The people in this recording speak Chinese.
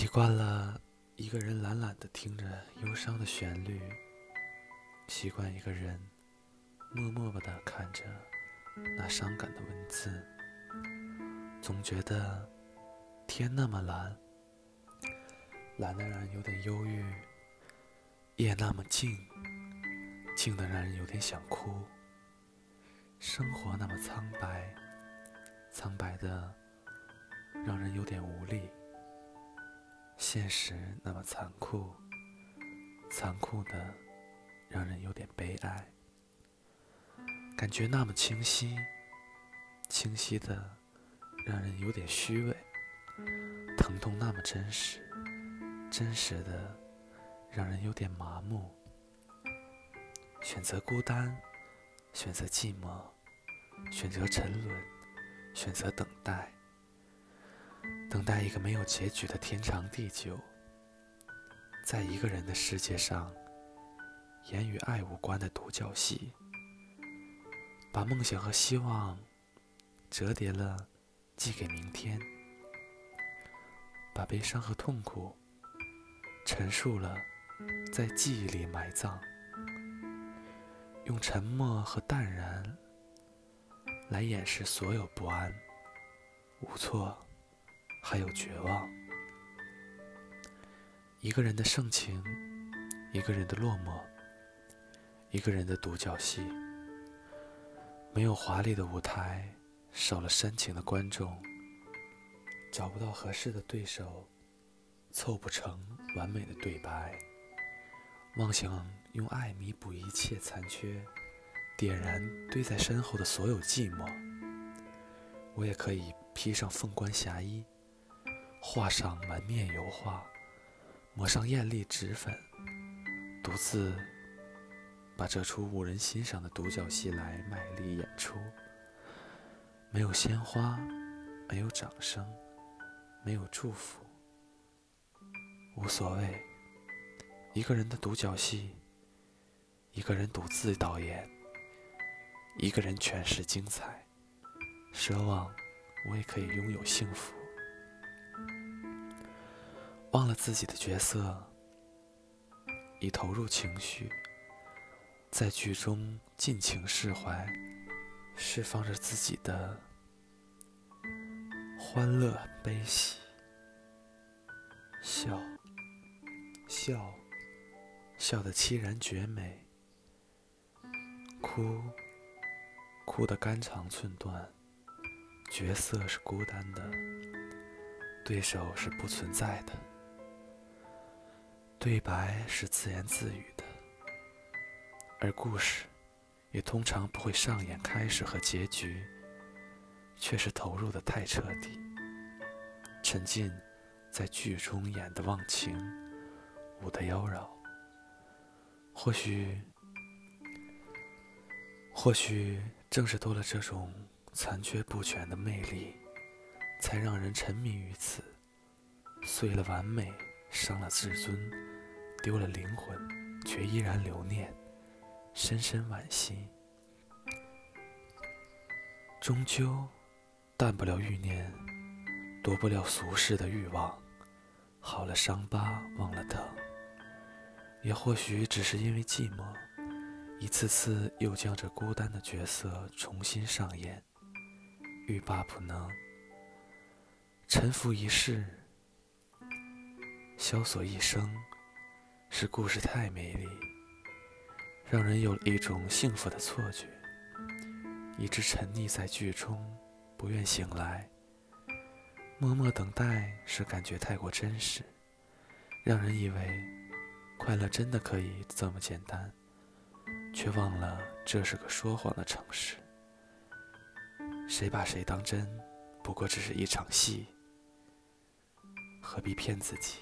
习惯了一个人懒懒的听着忧伤的旋律，习惯一个人默默的看着那伤感的文字，总觉得天那么蓝，蓝的让人有点忧郁；夜那么静，静的让人有点想哭；生活那么苍白，苍白的让人有点无力。现实那么残酷，残酷的让人有点悲哀；感觉那么清晰，清晰的让人有点虚伪；疼痛那么真实，真实的让人有点麻木。选择孤单，选择寂寞，选择沉沦，选择等待。等待一个没有结局的天长地久，在一个人的世界上演与爱无关的独角戏，把梦想和希望折叠了寄给明天，把悲伤和痛苦陈述了在记忆里埋葬，用沉默和淡然来掩饰所有不安、无措。还有绝望，一个人的盛情，一个人的落寞，一个人的独角戏。没有华丽的舞台，少了煽情的观众，找不到合适的对手，凑不成完美的对白。妄想用爱弥补一切残缺，点燃堆在身后的所有寂寞。我也可以披上凤冠霞衣。画上满面油画，抹上艳丽脂粉，独自把这出无人欣赏的独角戏来卖力演出。没有鲜花，没有掌声，没有祝福，无所谓。一个人的独角戏，一个人独自导演，一个人诠释精彩。奢望我也可以拥有幸福。忘了自己的角色，已投入情绪，在剧中尽情释怀，释放着自己的欢乐悲喜，笑，笑，笑得凄然绝美，哭，哭得肝肠寸断，角色是孤单的，对手是不存在的。对白是自言自语的，而故事也通常不会上演开始和结局，却是投入的太彻底，沉浸在剧中演的忘情，舞的妖娆。或许，或许正是多了这种残缺不全的魅力，才让人沉迷于此，碎了完美，伤了自尊。丢了灵魂，却依然留念，深深惋惜。终究，淡不了欲念，夺不了俗世的欲望。好了伤疤忘了疼，也或许只是因为寂寞，一次次又将这孤单的角色重新上演，欲罢不能。沉浮一世，萧索一生。是故事太美丽，让人有了一种幸福的错觉，一直沉溺在剧中，不愿醒来。默默等待是感觉太过真实，让人以为快乐真的可以这么简单，却忘了这是个说谎的城市。谁把谁当真，不过只是一场戏，何必骗自己？